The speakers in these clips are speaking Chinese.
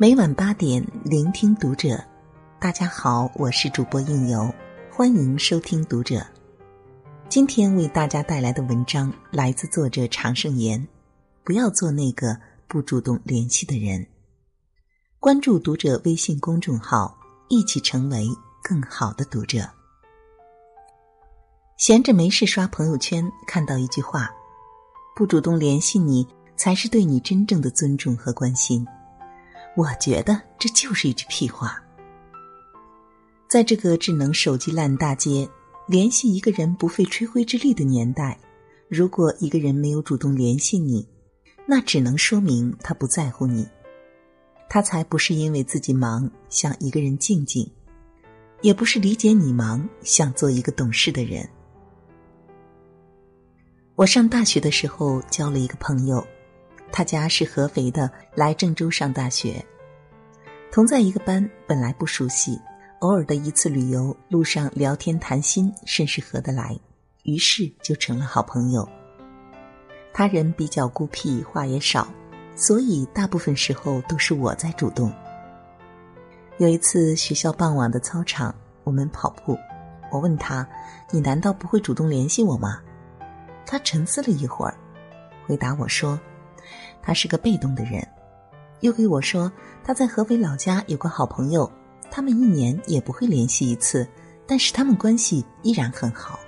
每晚八点，聆听读者。大家好，我是主播应由，欢迎收听读者。今天为大家带来的文章来自作者常胜言。不要做那个不主动联系的人。关注读者微信公众号，一起成为更好的读者。闲着没事刷朋友圈，看到一句话：“不主动联系你，才是对你真正的尊重和关心。”我觉得这就是一句屁话。在这个智能手机烂大街、联系一个人不费吹灰之力的年代，如果一个人没有主动联系你，那只能说明他不在乎你，他才不是因为自己忙想一个人静静，也不是理解你忙想做一个懂事的人。我上大学的时候交了一个朋友。他家是合肥的，来郑州上大学，同在一个班，本来不熟悉，偶尔的一次旅游，路上聊天谈心，甚是合得来，于是就成了好朋友。他人比较孤僻，话也少，所以大部分时候都是我在主动。有一次学校傍晚的操场，我们跑步，我问他：“你难道不会主动联系我吗？”他沉思了一会儿，回答我说。他是个被动的人，又给我说他在合肥老家有个好朋友，他们一年也不会联系一次，但是他们关系依然很好。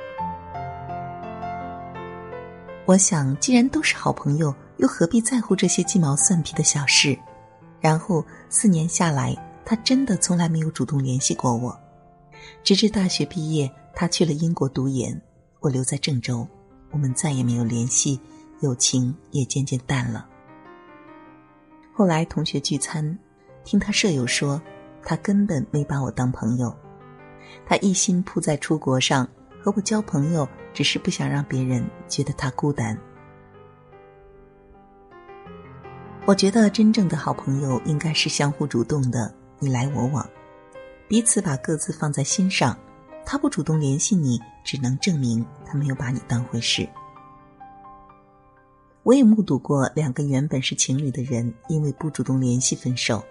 我想，既然都是好朋友，又何必在乎这些鸡毛蒜皮的小事？然后四年下来，他真的从来没有主动联系过我，直至大学毕业，他去了英国读研，我留在郑州，我们再也没有联系，友情也渐渐淡了。后来同学聚餐，听他舍友说，他根本没把我当朋友，他一心扑在出国上，和我交朋友只是不想让别人觉得他孤单。我觉得真正的好朋友应该是相互主动的，你来我往，彼此把各自放在心上。他不主动联系你，只能证明他没有把你当回事。我也目睹过两个原本是情侣的人因为不主动联系分手。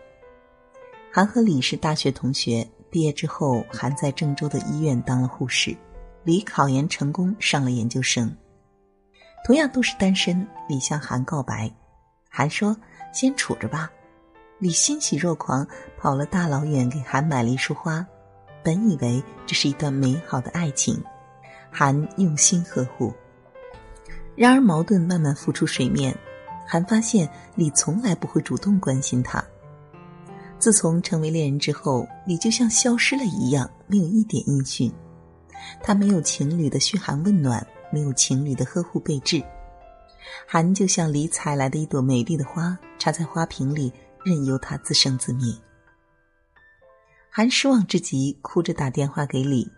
韩和李是大学同学，毕业之后韩在郑州的医院当了护士，李考研成功上了研究生。同样都是单身，李向韩告白，韩说：“先处着吧。”李欣喜若狂，跑了大老远给韩买了一束花，本以为这是一段美好的爱情，韩用心呵护。然而矛盾慢慢浮出水面，韩发现李从来不会主动关心他。自从成为恋人之后，李就像消失了一样，没有一点音讯。他没有情侣的嘘寒问暖，没有情侣的呵护备至。韩就像李采来的一朵美丽的花，插在花瓶里，任由它自生自灭。韩失望至极，哭着打电话给李。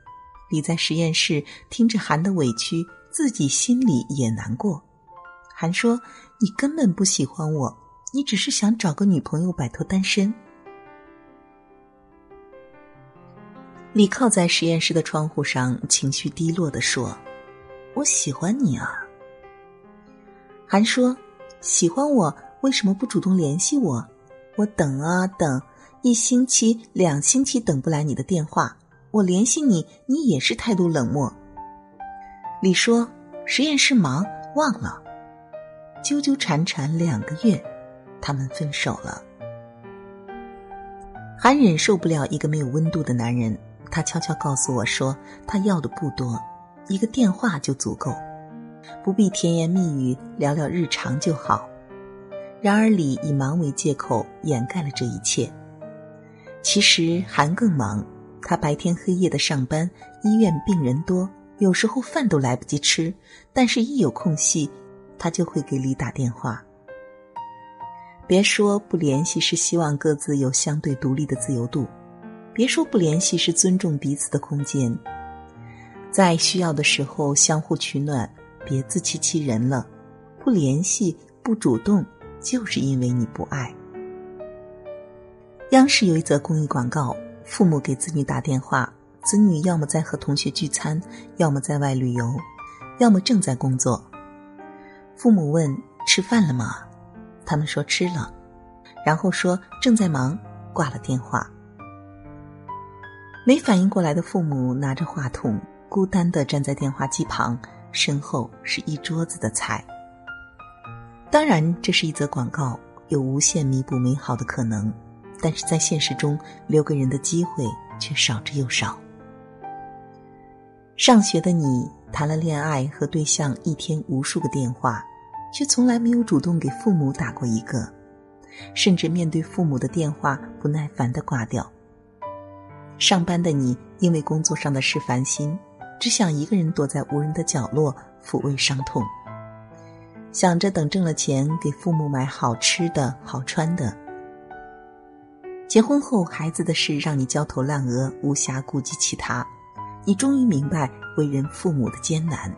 李在实验室听着韩的委屈。自己心里也难过，韩说：“你根本不喜欢我，你只是想找个女朋友摆脱单身。”李靠在实验室的窗户上，情绪低落的说：“我喜欢你啊。”韩说：“喜欢我为什么不主动联系我？我等啊等，一星期、两星期等不来你的电话，我联系你，你也是态度冷漠。”李说：“实验室忙，忘了。”纠纠缠缠两个月，他们分手了。韩忍受不了一个没有温度的男人，他悄悄告诉我说：“他要的不多，一个电话就足够，不必甜言蜜语，聊聊日常就好。”然而李以忙为借口掩盖了这一切。其实韩更忙，他白天黑夜的上班，医院病人多。有时候饭都来不及吃，但是一有空隙，他就会给李打电话。别说不联系是希望各自有相对独立的自由度，别说不联系是尊重彼此的空间，在需要的时候相互取暖，别自欺欺人了。不联系不主动，就是因为你不爱。央视有一则公益广告，父母给子女打电话。子女要么在和同学聚餐，要么在外旅游，要么正在工作。父母问：“吃饭了吗？”他们说：“吃了。”然后说正在忙，挂了电话。没反应过来的父母拿着话筒，孤单的站在电话机旁，身后是一桌子的菜。当然，这是一则广告，有无限弥补美好的可能，但是在现实中，留给人的机会却少之又少。上学的你谈了恋爱和对象一天无数个电话，却从来没有主动给父母打过一个，甚至面对父母的电话不耐烦的挂掉。上班的你，因为工作上的事烦心，只想一个人躲在无人的角落抚慰伤痛，想着等挣了钱给父母买好吃的好穿的。结婚后，孩子的事让你焦头烂额，无暇顾及其他，你终于明白为人父母的艰难。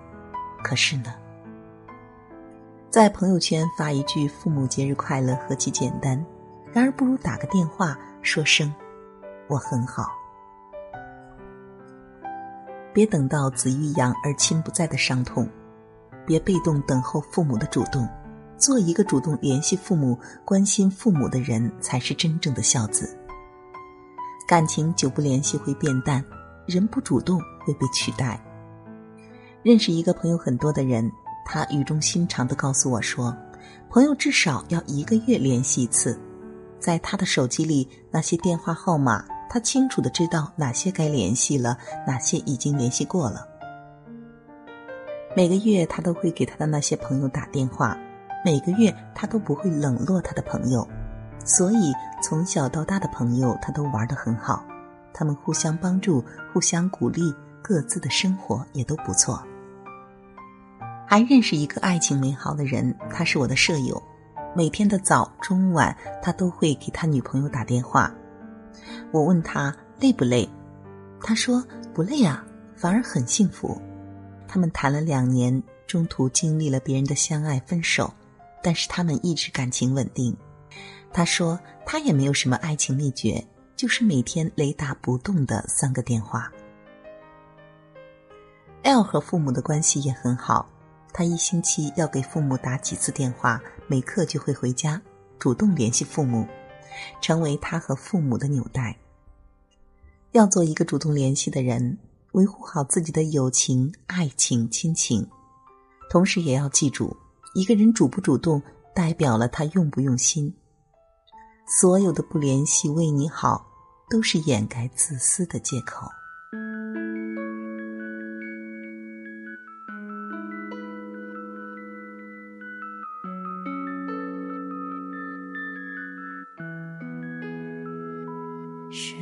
可是呢，在朋友圈发一句“父母节日快乐”何其简单，然而不如打个电话说声“我很好”。别等到子欲养而亲不在的伤痛，别被动等候父母的主动，做一个主动联系父母、关心父母的人，才是真正的孝子。感情久不联系会变淡，人不主动会被取代。认识一个朋友很多的人，他语重心长的告诉我说：“朋友至少要一个月联系一次，在他的手机里那些电话号码。”他清楚的知道哪些该联系了，哪些已经联系过了。每个月他都会给他的那些朋友打电话，每个月他都不会冷落他的朋友，所以从小到大的朋友他都玩得很好，他们互相帮助，互相鼓励，各自的生活也都不错。还认识一个爱情美好的人，他是我的舍友，每天的早中晚他都会给他女朋友打电话。我问他累不累，他说不累啊，反而很幸福。他们谈了两年，中途经历了别人的相爱分手，但是他们一直感情稳定。他说他也没有什么爱情秘诀，就是每天雷打不动的三个电话。L 和父母的关系也很好，他一星期要给父母打几次电话，每刻就会回家，主动联系父母。成为他和父母的纽带。要做一个主动联系的人，维护好自己的友情、爱情、亲情，同时也要记住，一个人主不主动，代表了他用不用心。所有的不联系为你好，都是掩盖自私的借口。是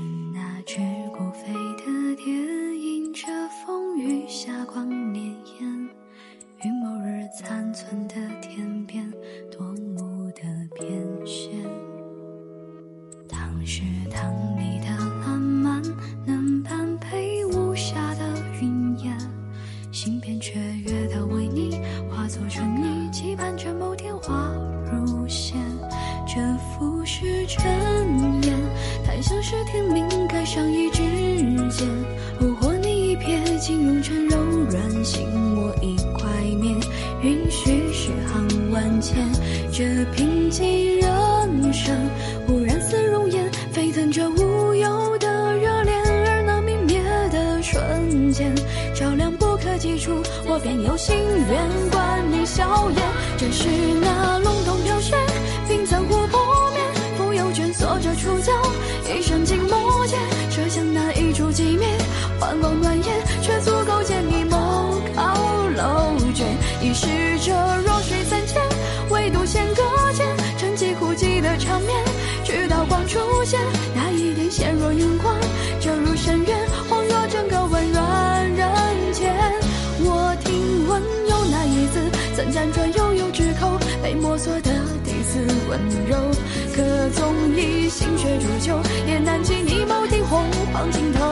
便有心愿管你笑颜。这是那隆冬飘雪，冰残湖泊面，不由蜷缩着触角，一身静默间，设想那一处寂灭，幻光暖眼，做的第四温柔。可纵以心血煮酒，也难及你眸底红黄尽头。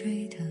吹的